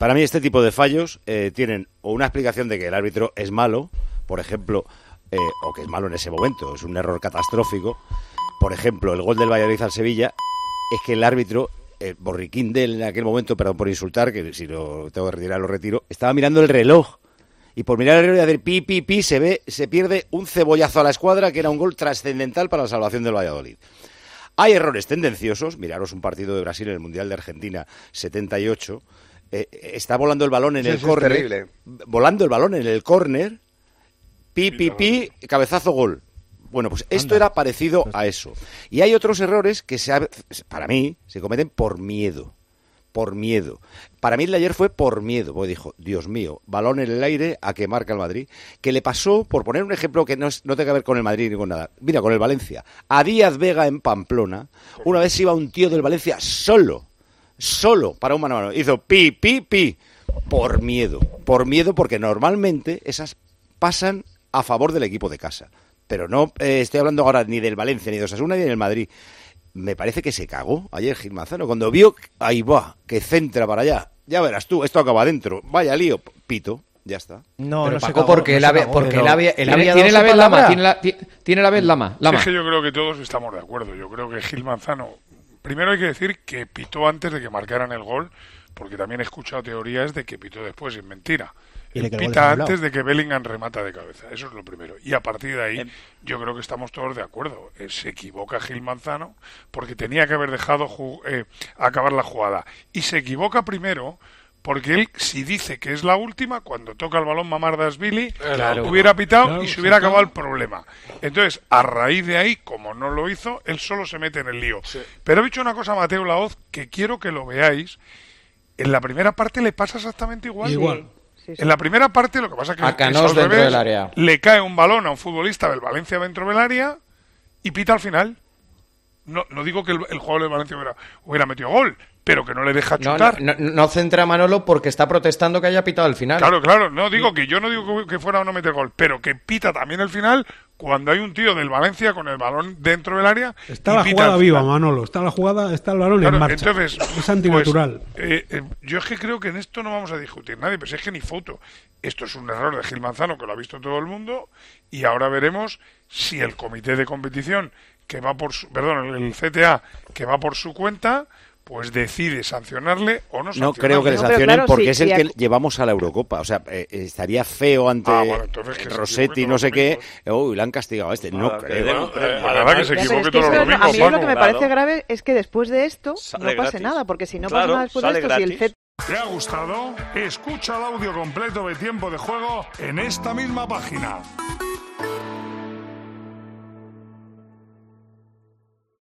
Para mí este tipo de fallos eh, tienen o una explicación de que el árbitro es malo, por ejemplo, eh, o que es malo en ese momento, es un error catastrófico. Por ejemplo, el gol del Valladolid al Sevilla es que el árbitro, el borriquín de él en aquel momento, perdón por insultar, que si lo tengo que retirar lo retiro, estaba mirando el reloj. Y por mirar el reloj y hacer pi, pi, pi, se ve, se pierde un cebollazo a la escuadra que era un gol trascendental para la salvación del Valladolid. Hay errores tendenciosos, miraros un partido de Brasil en el Mundial de Argentina 78, eh, está volando el balón en Sí, el córner, terrible. volando el balón en el córner, pi, pi, pi, cabezazo, gol. Bueno, pues esto era parecido a eso. Y hay otros errores que se, ha- para mí se cometen por miedo. Por miedo. Para mí el de ayer fue por miedo, porque dijo, Dios mío, balón en el aire a que marca el Madrid, que le pasó, por poner un ejemplo que no, es- no tenga que ver con el Madrid ni con nada, mira, con el Valencia, a Díaz Vega en Pamplona, una vez iba un tío del Valencia solo, solo para un mano a mano. Hizo pi, pi, pi. Por miedo. Por miedo porque normalmente esas pasan a favor del equipo de casa. Pero no eh, estoy hablando ahora ni del Valencia, ni de Osasuna, ni del Madrid. Me parece que se cagó ayer Gil Manzano. Cuando vio, ahí va, que centra para allá. Ya verás tú, esto acaba adentro. Vaya lío, pito. Ya está. No, Pero no se Paco, porque él había- porque él había- tiene- la vez lama, tiene la, ti- tiene la vez lama, lama. Es que yo creo que todos estamos de acuerdo. Yo creo que Gil Manzano, primero hay que decir que pitó antes de que marcaran el gol, porque también he escuchado teorías de que pitó después, y es mentira. Y de Pita antes de que Bellingham remata de cabeza, eso es lo primero. Y a partir de ahí, Em. yo creo que estamos todos de acuerdo. Eh, se equivoca Gil Manzano porque tenía que haber dejado eh, acabar la jugada. Y se equivoca primero porque él, si dice que es la última, cuando toca el balón Mamardas-Billy, Claro. hubiera pitado Claro, y se hubiera acaba. acabado el problema. Entonces, a raíz de ahí, como no lo hizo, él solo se mete en el lío. Pero he dicho una cosa a Mateo Laoz que quiero que lo veáis. En la primera parte le pasa exactamente igual. Igual. Sí, sí. En la primera parte lo que pasa es que A es Canós al dentro revés. del área. le cae un balón a un futbolista del Valencia dentro del área y pita al final. No, no digo que el, el jugador del Valencia hubiera, hubiera metido gol, pero que no le deja chutar. no, no- no centra a Manolo porque está protestando que haya pitado al final. Claro, claro, no digo que yo no digo que- fuera a no meter gol, pero que pita también el final cuando hay un tío del Valencia con el balón dentro del área. Está y la pita jugada viva, final. Manolo. Está la jugada, está el balón Claro, en marcha. entonces, es antinatural. pues, eh, eh, yo es que creo que en esto no vamos a discutir nadie, pero si es que ni foto. Esto es un error de Gil Manzano que lo ha visto todo el mundo y ahora veremos si el comité de competición que va por su, perdón, el CTA que va por su cuenta, pues decide sancionarle o no No sancionarle. creo que le No, sancionen claro, porque si- es el que llevamos a la Eurocopa. O sea, eh, estaría feo ante Ah, bueno, que Rossetti, no sé qué. Uy, le han castigado a este. No Ah, que creo. pero- Eh, la verdad que se equivoque es que todos los lo- a domingos, mí lo que me Claro. parece grave es que después de esto Sale no pase gratis. nada, porque si no Claro, pasa nada después de esto, si el gratis. Z ¿Te ha gustado? Escucha el audio completo de Tiempo de Juego en esta misma página.